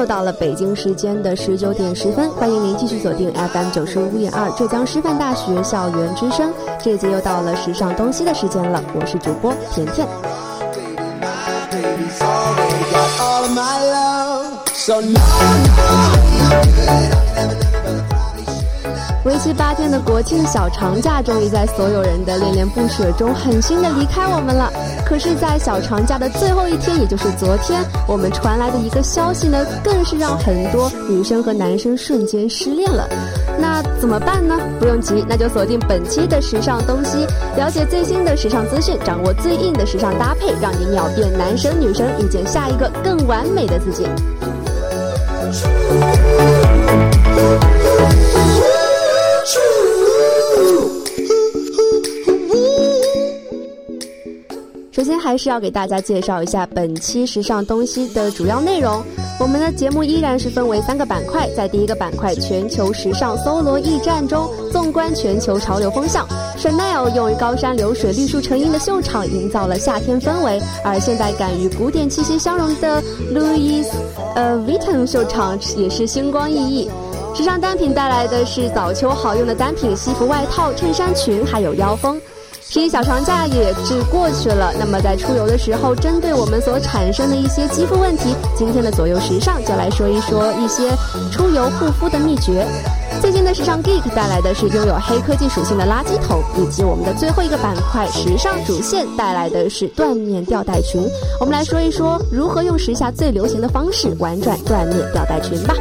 又到了北京时间的十九点十分，欢迎您继续锁定 FM 九十五点二浙江师范大学校园之声。这一节又到了时尚东西的时间了，我是主播甜甜。为期八天的国庆小长假，终于在所有人的恋恋不舍中狠心的离开我们了。可是，在小长假的最后一天，也就是昨天，我们传来的一个消息呢，更是让很多女生和男生瞬间失恋了。那怎么办呢？不用急，那就锁定本期的时尚东西，了解最新的时尚资讯，掌握最硬的时尚搭配，让你秒变男生女生，遇见下一个更完美的自己。还是要给大家介绍一下本期时尚东西的主要内容。我们的节目依然是分为三个板块，在第一个板块“全球时尚搜罗驿站”中，纵观全球潮流风向，Chanel 用于高山流水、绿树成荫的秀场营造了夏天氛围；而现代感与古典气息相融的 Louis 呃 Vuitton 秀场也是星光熠熠。时尚单品带来的是早秋好用的单品，西服、外套、衬衫、裙，还有腰封。十一小长假也是过去了，那么在出游的时候，针对我们所产生的一些肌肤问题，今天的左右时尚就来说一说一些出游护肤的秘诀。最近的时尚 geek 带来的是拥有黑科技属性的垃圾桶，以及我们的最后一个板块时尚主线带来的是缎面吊带裙。我们来说一说如何用时下最流行的方式玩转缎面吊带裙吧。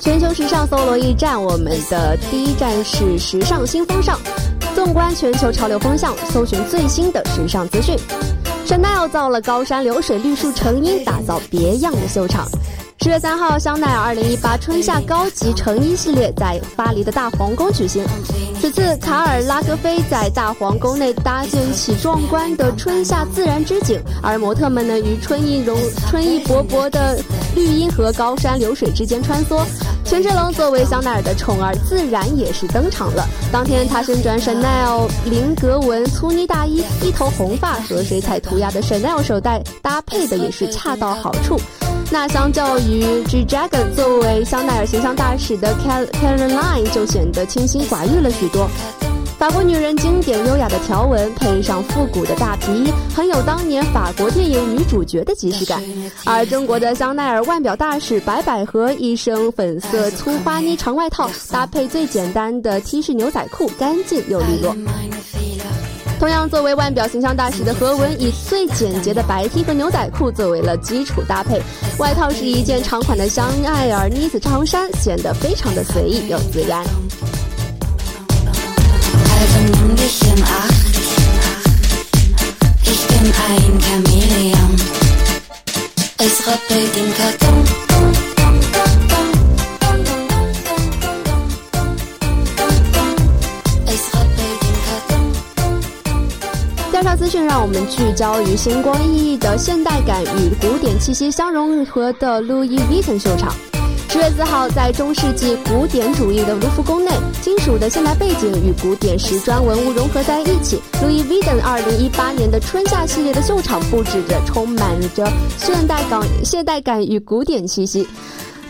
全球时尚搜罗驿站，我们的第一站是时尚新风尚。纵观全球潮流风向，搜寻最新的时尚资讯。Chanel 造了高山流水、绿树成荫，打造别样的秀场。十月三号，香奈儿二零一八春夏高级成衣系列在巴黎的大皇宫举行。此次，卡尔拉格菲在大皇宫内搭建起壮观的春夏自然之景，而模特们呢，于春意融春意勃勃的绿荫和高山流水之间穿梭。权志龙作为香奈儿的宠儿，自然也是登场了。当天，他身穿 Chanel 菱格纹粗呢大衣，一头红发和水彩涂鸦的 Chanel 手袋搭配的也是恰到好处。那相较于 G Dragon 作为香奈儿形象大使的 Caroline 就显得清新寡欲了许多。法国女人经典优雅的条纹，配上复古的大皮衣，很有当年法国电影女主角的即视感。而中国的香奈儿腕表大使白百合，一身粉色粗花呢长外套，搭配最简单的 T 恤牛仔裤，干净又利落。同样作为腕表形象大使的何文，以最简洁的白 T 和牛仔裤作为了基础搭配，外套是一件长款的香奈儿呢子长衫，显得非常的随意又自然。介绍资讯，让我们聚焦于星光熠熠的现代感与古典气息相融合的 Louis Vuitton 秀场。十月四号，在中世纪古典主义的卢浮宫内，金属的现代背景与古典时装文物融合在一起。路易威登二零一八年的春夏系列的秀场布置着，充满着现代感、现代感与古典气息。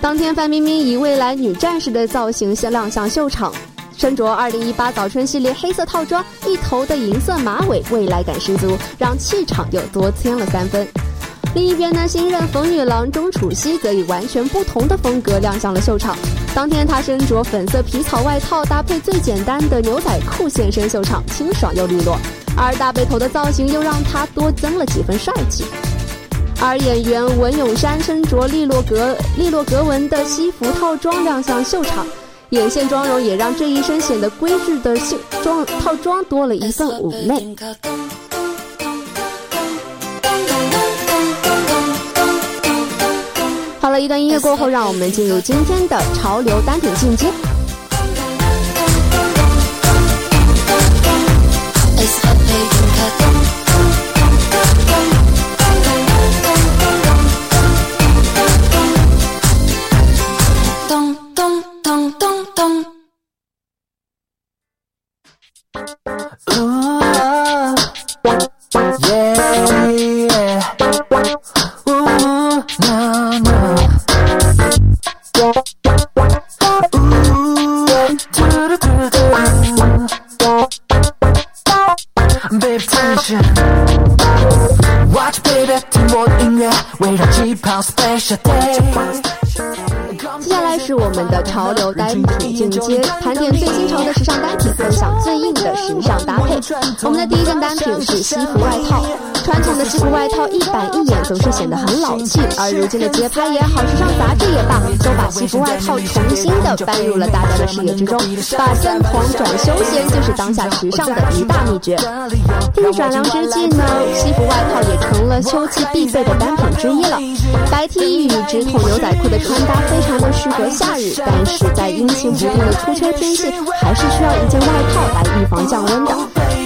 当天，范冰冰以未来女战士的造型先亮相秀场，身着二零一八早春系列黑色套装，一头的银色马尾，未来感十足，让气场又多添了三分。另一边呢，新任冯女郎钟楚曦则以完全不同的风格亮相了秀场。当天，她身着粉色皮草外套，搭配最简单的牛仔裤现身秀场，清爽又利落。而大背头的造型又让她多增了几分帅气。而演员文咏珊身着利落格利落格纹的西服套装亮相秀场，眼线妆容也让这一身显得规矩的秀装套装多了一份妩媚。好了一段音乐过后，让我们进入今天的潮流单品进阶。我们的第一件单品是西服外套。传统的西服外套一板一眼，总是显得很老气。而如今的街拍也好，时尚杂志也罢，都把西服外套重新的搬入了大家的视野之中。把正统转休闲，就是当下时尚的一大秘诀。逆转凉之际呢，西服外套也成了秋季必备的单品之一了。白 T 与直筒牛仔裤的穿搭非常的适合夏日，但是在阴晴不定的初秋天气，还是需要一件外套来预防降温的。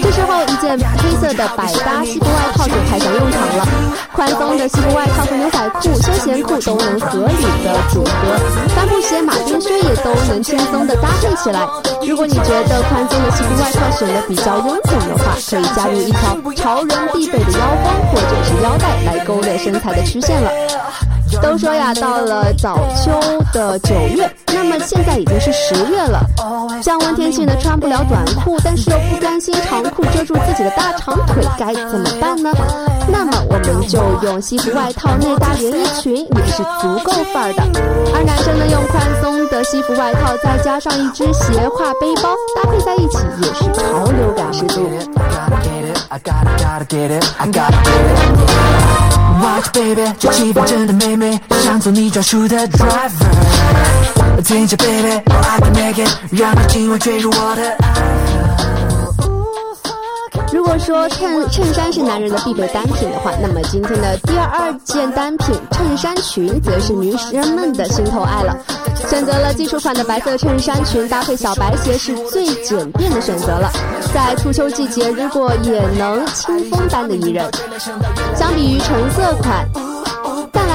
这时候，一件黑色的百搭西服外套就派上用场了。宽松的西服外套和牛仔裤、休闲裤都能合理的组合，帆布鞋、马丁靴也都能轻松的搭配起来。如果你觉得宽松的西服外套显得比较臃肿的话，可以加入一条潮人必备的腰封或者是腰带来勾勒身材的曲线了。都说呀，到了早秋的九月，那么现在已经是十月了。降温天气呢，穿不了短裤，但是又不甘心长裤遮住自己的大长腿，该怎么办呢？那么我们就用西服外套内搭连衣裙，也是足够范儿的。而男生呢，用宽松的西服外套，再加上一只斜挎背包，搭配在一起也是潮流感 Watch baby，这气氛真的美美，想做你专属的 driver。听着 baby，I can make it，让你今晚坠入我的爱河。如果说衬衬衫是男人的必备单品的话，那么今天的第二件单品衬衫裙则是女生们的心头爱了。选择了基础款的白色衬衫裙，搭配小白鞋是最简便的选择了。在初秋季节，如果也能清风般的宜人，相比于橙色款。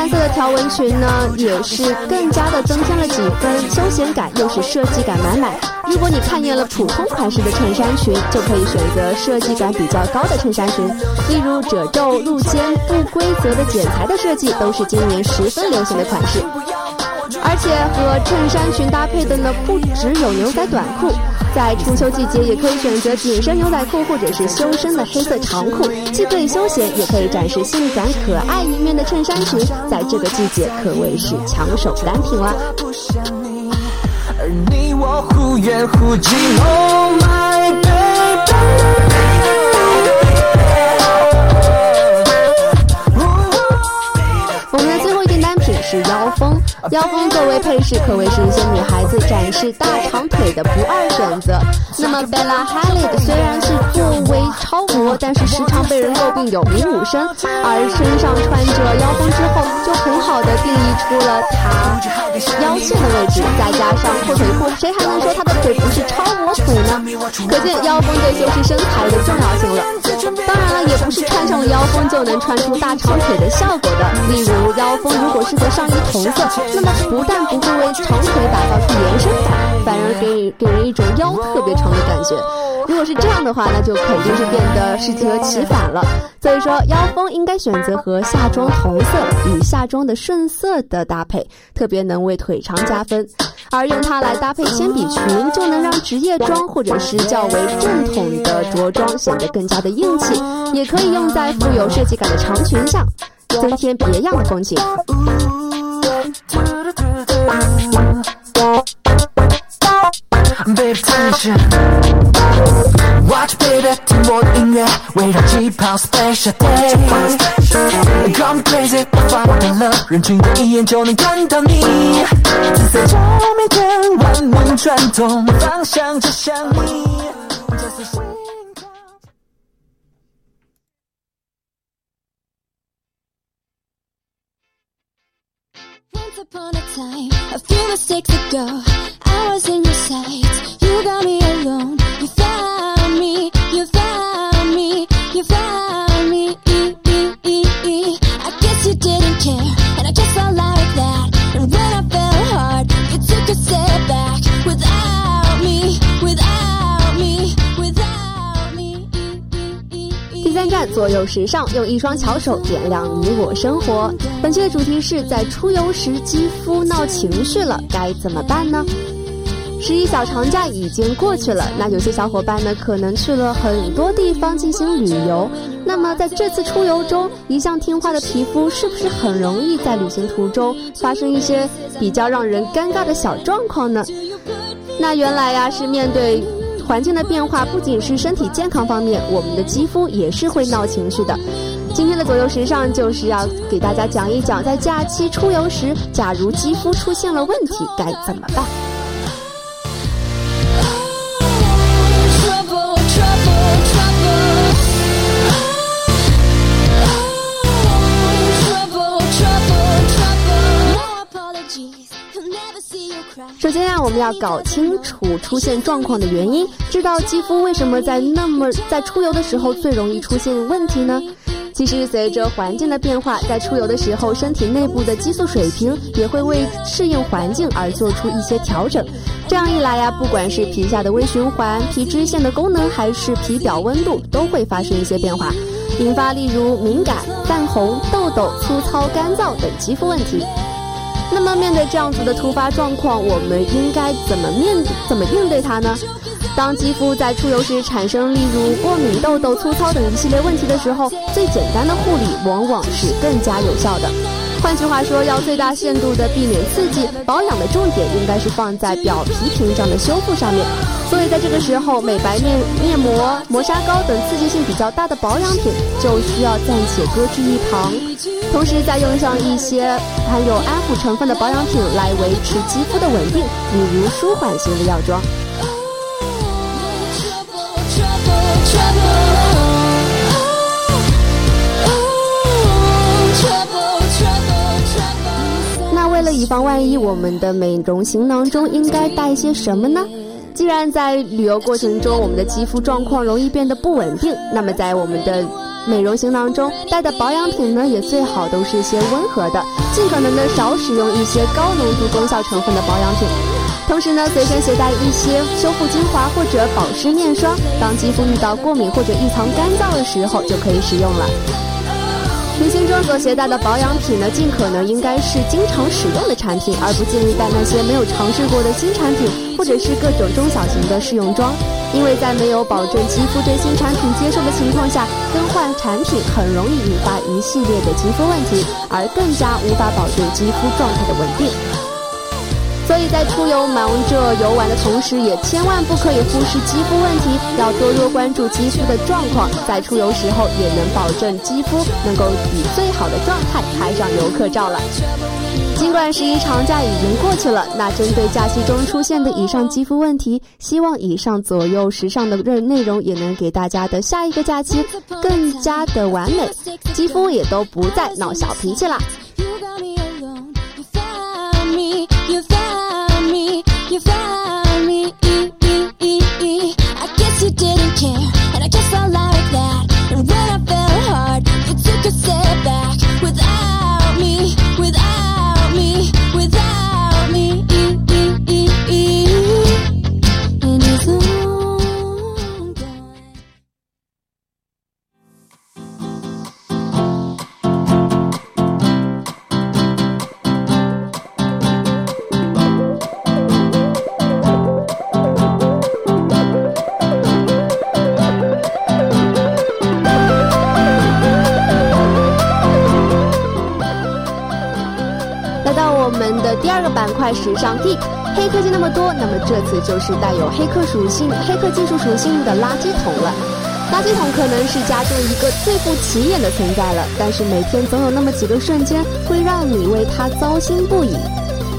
色的条纹裙呢，也是更加的增添了几分休闲感，又是设计感满满。如果你看厌了普通款式的衬衫裙，就可以选择设计感比较高的衬衫裙，例如褶皱、露肩、不规则的剪裁的设计，都是今年十分流行的款式。而且和衬衫裙搭配的呢，不只有牛仔短裤。在初秋季节，也可以选择紧身牛仔裤或者是修身的黑色长裤，既可以休闲，也可以展示性感可爱一面的衬衫裙，在这个季节可谓是抢手单品了。而你我忽远忽近，Oh my baby。是腰封，腰封作为配饰，可谓是一些女孩子展示大长腿的不二选择。那么 Bella Hadid 虽然是作为超模，但是时常被人诟病有名武身，而身上穿着腰封之后，就很好的定义出了她腰线的位置。再加上阔腿裤，谁还能说她的腿不是超模腿呢？可见腰封对修饰身材的重要性了。当然了，也不是穿上了腰封就能穿出大长腿的效果的。例如腰封如果是和上衣同色，那么不但不会为长腿打造出延伸感，反而给给人一种腰特别长的感觉。如果是这样的话，那就肯定是变得适得其反了。所以说，腰封应该选择和下装同色与下装的顺色的搭配，特别能为腿长加分。而用它来搭配铅笔裙，就能让职业装或者是较为正统的着装显得更加的硬气。也可以用在富有设计感的长裙上，增添别样的风情。Baby Watch baby 听我的音乐，围绕气泡 Special Day。Come crazy，发光的了，人群的一眼就能看到你。紫色照明灯，万梦转动，方向就像你。Upon a time, a few mistakes ago, I was in your sights. You got me alone. You found me. You found me. You found 左右时尚，用一双巧手点亮你我生活。本期的主题是在出游时肌肤闹情绪了，该怎么办呢？十一小长假已经过去了，那有些小伙伴呢可能去了很多地方进行旅游。那么在这次出游中，一向听话的皮肤是不是很容易在旅行途中发生一些比较让人尴尬的小状况呢？那原来呀是面对环境的变化，不仅是身体健康方面，我们的肌肤也是会闹情绪的。今天的左右时尚就是要给大家讲一讲，在假期出游时，假如肌肤出现了问题，该怎么办。首先呀，我们要搞清楚出现状况的原因，知道肌肤为什么在那么在出游的时候最容易出现问题呢？其实随着环境的变化，在出游的时候，身体内部的激素水平也会为适应环境而做出一些调整。这样一来呀，不管是皮下的微循环、皮脂腺的功能，还是皮表温度，都会发生一些变化，引发例如敏感、泛红、痘痘、粗糙、干燥等肌肤问题。那么，面对这样子的突发状况，我们应该怎么面怎么应对它呢？当肌肤在出油时产生例如过敏、痘痘、粗糙等一系列问题的时候，最简单的护理往往是更加有效的。换句话说，要最大限度的避免刺激，保养的重点应该是放在表皮屏障的修复上面。所以在这个时候，美白面面膜、磨砂膏等刺激性比较大的保养品就需要暂且搁置一旁，同时再用上一些含有安抚成分的保养品来维持肌肤的稳定，比如舒缓型的药妆。以防万一，我们的美容行囊中应该带些什么呢？既然在旅游过程中，我们的肌肤状况容易变得不稳定，那么在我们的美容行囊中带的保养品呢，也最好都是些温和的，尽可能的少使用一些高浓度功效成分的保养品。同时呢，随身携带一些修复精华或者保湿面霜，当肌肤遇到过敏或者异常干燥的时候，就可以使用了。明星中所携带的保养品呢，尽可能应该是经常使用的产品，而不建议带那些没有尝试过的新产品，或者是各种中小型的试用装，因为在没有保证肌肤对新产品接受的情况下，更换产品很容易引发一系列的肌肤问题，而更加无法保证肌肤状态的稳定。所以在出游忙着游玩的同时，也千万不可以忽视肌肤问题，要多多关注肌肤的状况，在出游时候也能保证肌肤能够以最好的状态拍上游客照了。尽管十一长假已经过去了，那针对假期中出现的以上肌肤问题，希望以上左右时尚的内内容也能给大家的下一个假期更加的完美，肌肤也都不再闹小脾气啦。You found 多，那么这次就是带有黑客属性、黑客技术属性的垃圾桶了。垃圾桶可能是家中一个最不起眼的存在了，但是每天总有那么几个瞬间会让你为它糟心不已。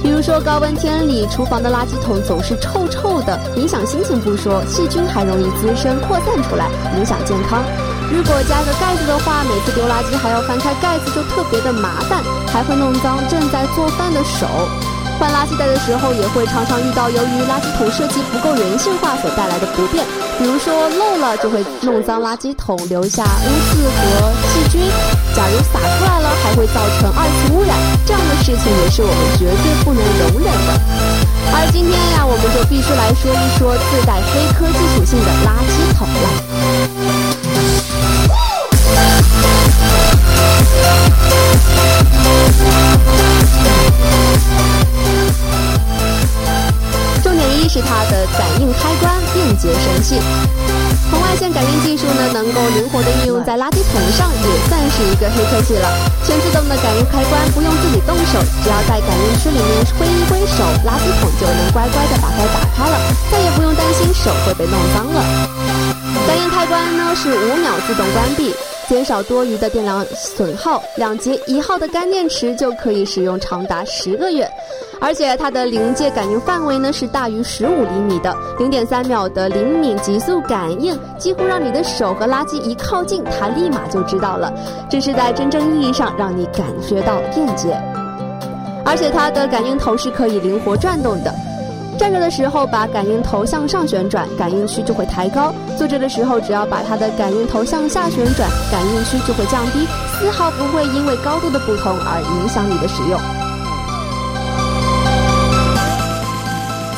比如说高温天里，厨房的垃圾桶总是臭臭的，影响心情不说，细菌还容易滋生扩散出来，影响健康。如果加个盖子的话，每次丢垃圾还要翻开盖子，就特别的麻烦，还会弄脏正在做饭的手。换垃圾袋的时候，也会常常遇到由于垃圾桶设计不够人性化所带来的不便，比如说漏了就会弄脏垃圾桶，留下污渍和细菌。假如洒出来了，还会造成二次污染，这样的事情也是我们绝对不能容忍的。而今天呀，我们就必须来说一说自带黑科技属性的垃圾桶了。是它的感应开关便捷神器，红外线感应技术呢能够灵活的运用在垃圾桶上，也算是一个黑科技了。全自动的感应开关不用自己动手，只要在感应区里面挥一挥手，垃圾桶就能乖乖的把它打开了，再也不用担心手会被弄脏了。感应开关呢是五秒自动关闭。减少多余的电量损耗，两节一号的干电池就可以使用长达十个月，而且它的临界感应范围呢是大于十五厘米的，零点三秒的灵敏极速感应，几乎让你的手和垃圾一靠近，它立马就知道了，这是在真正意义上让你感觉到便捷，而且它的感应头是可以灵活转动的。站着的时候，把感应头向上旋转，感应区就会抬高；坐着的时候，只要把它的感应头向下旋转，感应区就会降低，丝毫不会因为高度的不同而影响你的使用。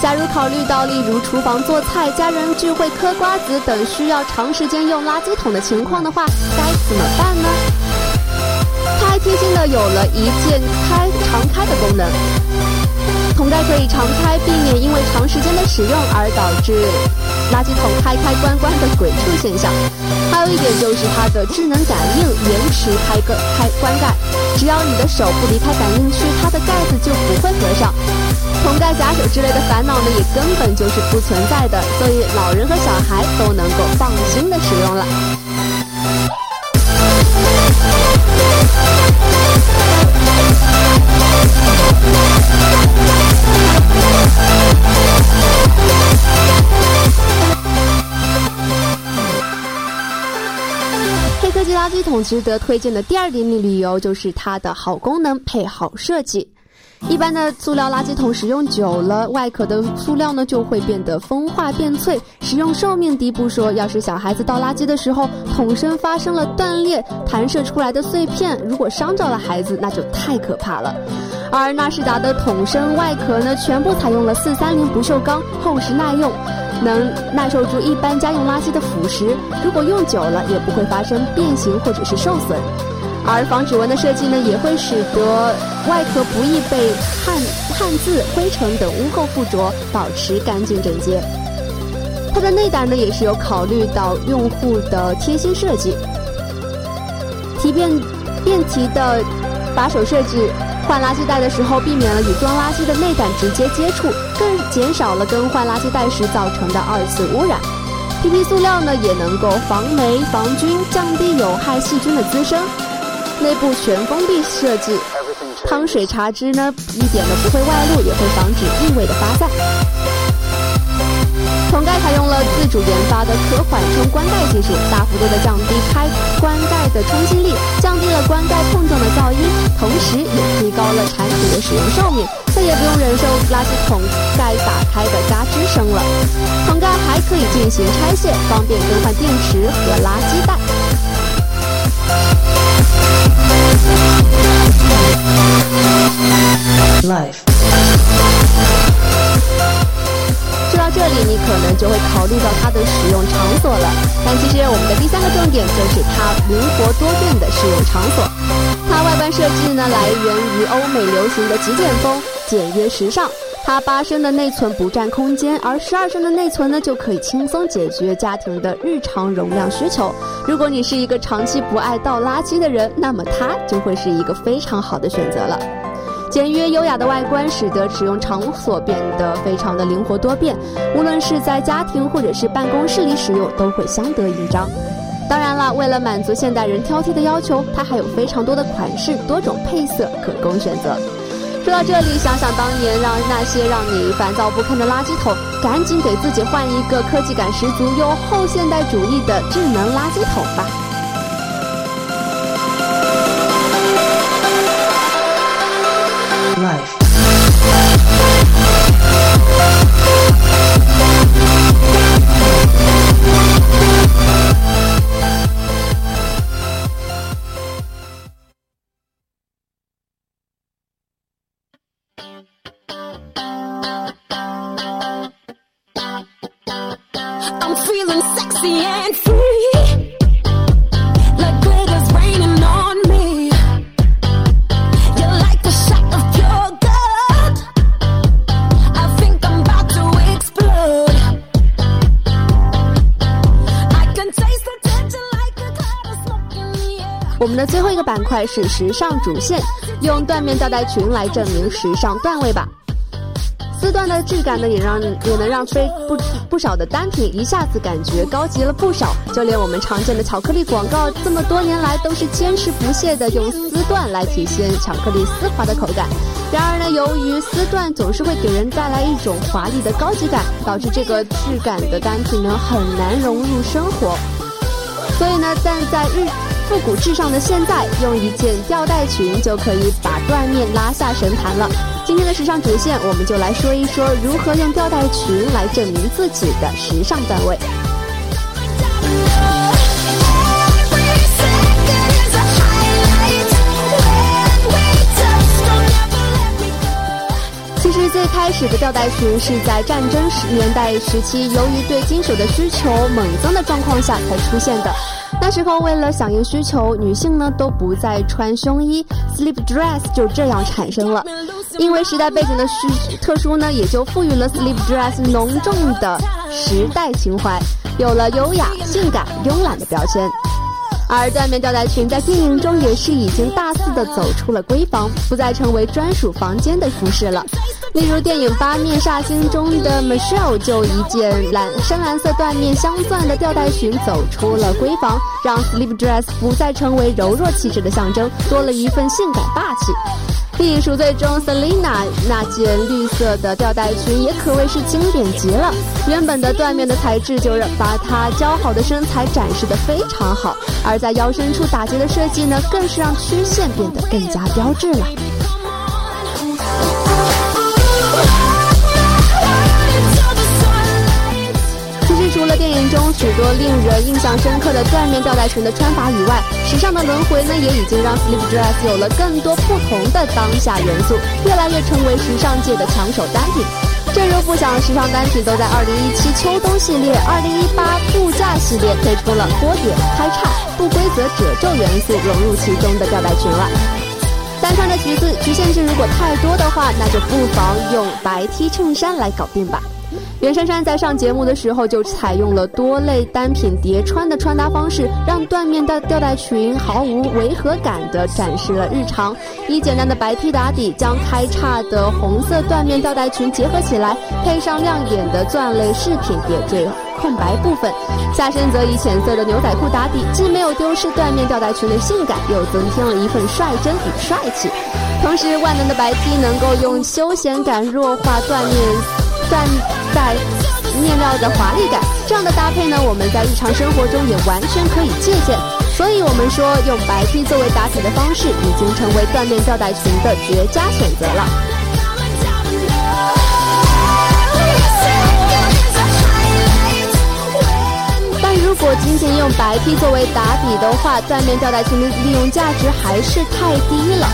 假如考虑到例如厨房做菜、家人聚会嗑瓜子等需要长时间用垃圾桶的情况的话，该怎么办呢？它还贴心的有了一键开常开的功能。桶盖可以常开，避免因为长时间的使用而导致垃圾桶开开关关的鬼畜现象。还有一点就是它的智能感应延迟开个开关盖，只要你的手不离开感应区，它的盖子就不会合上，桶盖夹手之类的烦恼呢也根本就是不存在的，所以老人和小孩都能够放心的使用了。设计垃圾桶值得推荐的第二点理由就是它的好功能配好设计。一般的塑料垃圾桶使用久了，外壳的塑料呢就会变得风化变脆，使用寿命低不说，要是小孩子倒垃圾的时候，桶身发生了断裂，弹射出来的碎片，如果伤着了孩子，那就太可怕了。而纳仕达的桶身外壳呢，全部采用了四三零不锈钢，厚实耐用，能耐受住一般家用垃圾的腐蚀，如果用久了也不会发生变形或者是受损。而防指纹的设计呢，也会使得外壳不易被汗、汗渍、灰尘等污垢附着，保持干净整洁。它的内胆呢，也是有考虑到用户的贴心设计，提便便提的把手设置，换垃圾袋的时候避免了与装垃圾的内胆直接接触，更减少了更换垃圾袋时造成的二次污染。PP 塑料呢，也能够防霉、防菌，降低有害细菌的滋生。内部全封闭设计，汤水茶汁呢一点都不会外露，也会防止异味的发散。桶盖采用了自主研发的可缓冲关盖技术，大幅度的降低开关盖的冲击力，降低了关盖碰撞的噪音，同时也提高了产品的使用寿命，再也不用忍受垃圾桶盖打开的嘎吱声了。桶盖还可以进行拆卸，方便更换电池和垃圾袋。Life。说到这里，你可能就会考虑到它的使用场所了。但其实我们的第三个重点就是它灵活多变的使用场所。它外观设计呢，来源于欧美流行的极简风，简约时尚。它八升的内存不占空间，而十二升的内存呢，就可以轻松解决家庭的日常容量需求。如果你是一个长期不爱倒垃圾的人，那么它就会是一个非常好的选择了。简约优雅的外观使得使用场所变得非常的灵活多变，无论是在家庭或者是办公室里使用，都会相得益彰。当然了，为了满足现代人挑剔的要求，它还有非常多的款式、多种配色可供选择。说到这里，想想当年让那些让你烦躁不堪的垃圾桶，赶紧给自己换一个科技感十足又后现代主义的智能垃圾桶吧。是时尚主线，用缎面吊带裙来证明时尚段位吧。丝缎的质感呢，也让也能让非不不少的单品一下子感觉高级了不少。就连我们常见的巧克力广告，这么多年来都是坚持不懈的用丝缎来体现巧克力丝滑的口感。然而呢，由于丝缎总是会给人带来一种华丽的高级感，导致这个质感的单品呢很难融入生活。所以呢，但在日复古至上的现在，用一件吊带裙就可以把缎面拉下神坛了。今天的时尚主线，我们就来说一说如何用吊带裙来证明自己的时尚段位。其实最开始的吊带裙是在战争时年代时期，由于对金属的需求猛增的状况下才出现的。那时候为了响应需求，女性呢都不再穿胸衣，sleep dress 就这样产生了。因为时代背景的需特殊呢，也就赋予了 sleep dress 浓重的时代情怀，有了优雅、性感、慵懒的标签。而缎面吊带裙在电影中也是已经大肆的走出了闺房，不再成为专属房间的服饰了。例如电影《八面煞星》中的 Michelle 就一件蓝深蓝色缎面镶钻的吊带裙走出了闺房，让 sleep dress 不再成为柔弱气质的象征，多了一份性感霸气。《电影赎罪》中 Selina 那件绿色的吊带裙也可谓是经典极了。原本的缎面的材质就让把她姣好的身材展示的非常好，而在腰身处打结的设计呢，更是让曲线变得更加标致了。许多令人印象深刻的缎面吊带裙的穿法以外，时尚的轮回呢，也已经让 slip dress 有了更多不同的当下元素，越来越成为时尚界的抢手单品。正如不少时尚单品都在2017秋冬系列、2018度假系列推出了波点、开叉、不规则褶皱元素融入其中的吊带裙了。单穿的橘子局限性如果太多的话，那就不妨用白 T 衬衫来搞定吧。袁姗姗在上节目的时候就采用了多类单品叠穿的穿搭方式，让缎面的吊带裙毫无违和感地展示了日常。以简单的白 T 打底，将开叉的红色缎面吊带裙结合起来，配上亮眼的钻类饰品点缀空白部分。下身则以浅色的牛仔裤打底，既没有丢失缎面吊带裙的性感，又增添了一份率真与帅气。同时，万能的白 T 能够用休闲感弱化缎面。缎带面料的华丽感，这样的搭配呢，我们在日常生活中也完全可以借鉴。所以，我们说用白 T 作为打底的方式，已经成为缎面吊带裙的绝佳选择了。但如果仅仅用白 T 作为打底的话，缎面吊带裙的利用价值还是太低了。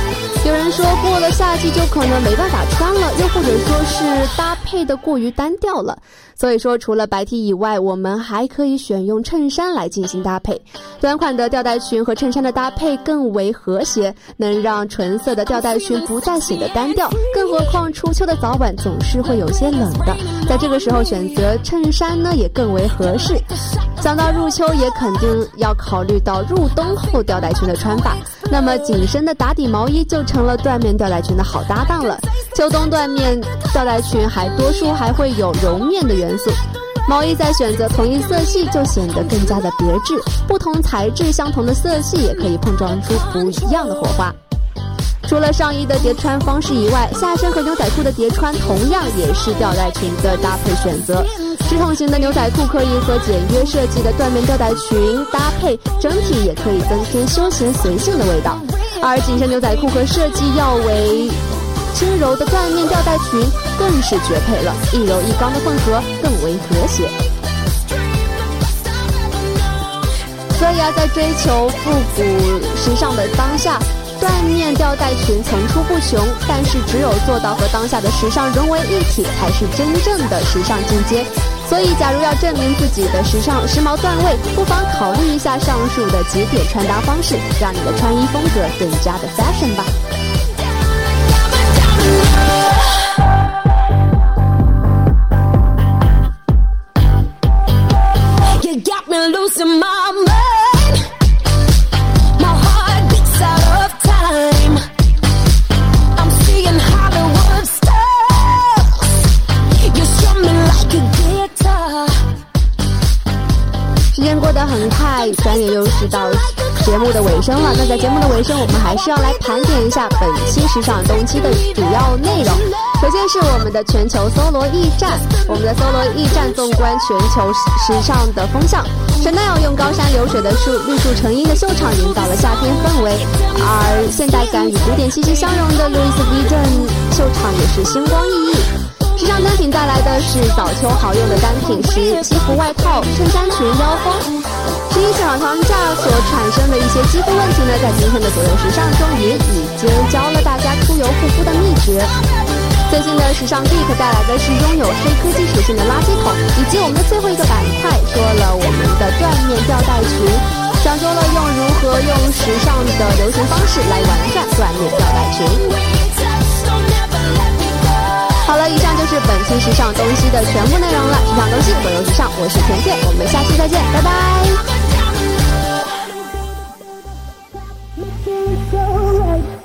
有人说过了夏季就可能没办法穿了，又或者说是搭配的过于单调了。所以说，除了白 T 以外，我们还可以选用衬衫来进行搭配。短款的吊带裙和衬衫的搭配更为和谐，能让纯色的吊带裙不再显得单调。更何况初秋的早晚总是会有些冷的，在这个时候选择衬衫呢，也更为合适。想到入秋，也肯定要考虑到入冬后吊带裙的穿法。那么紧身的打底毛衣就成了缎面吊带裙的好搭档了。秋冬缎面吊带裙还多数还会有绒面的元素，毛衣再选择同一色系就显得更加的别致。不同材质相同的色系也可以碰撞出不一样的火花。除了上衣的叠穿方式以外，下身和牛仔裤的叠穿同样也是吊带裙的搭配选择。直筒型的牛仔裤可以和简约设计的缎面吊带裙搭配，整体也可以增添休闲随性的味道。而紧身牛仔裤和设计要为轻柔的缎面吊带裙更是绝配了，一柔一刚的混合更为和谐。所以啊，在追求复古时尚的当下。缎面吊带裙层出不穷，但是只有做到和当下的时尚融为一体，才是真正的时尚进阶。所以，假如要证明自己的时尚时髦段位，不妨考虑一下上述的几点穿搭方式，让你的穿衣风格更加的 fashion 吧。节目的尾声了。那在节目的尾声，我们还是要来盘点一下本期时尚东期的主要内容。首先是我们的全球搜罗驿站，我们的搜罗驿站纵观全球时尚的风向。Chanel 用高山流水的树绿树成荫的秀场，营造了夏天氛围；而现代感与古典气息相融的 Louis Vuitton 秀场也是星光熠熠。时尚单品带来的是早秋好用的单品是西服、外套、衬衫裙、腰封。十一市场长假所产生的一些肌肤问题呢，在今天的左右时尚中也已经教了大家出油护肤的秘诀。最近的时尚 geek 带来的是拥有黑科技属性的垃圾桶，以及我们的最后一个板块说了我们的缎面吊带裙，讲究了用如何用时尚的流行方式来完善缎面吊带裙。好了，以上就是本期时尚东西的全部内容了。时尚东西，我有时尚，我是甜甜，我们下期再见，拜拜。so right.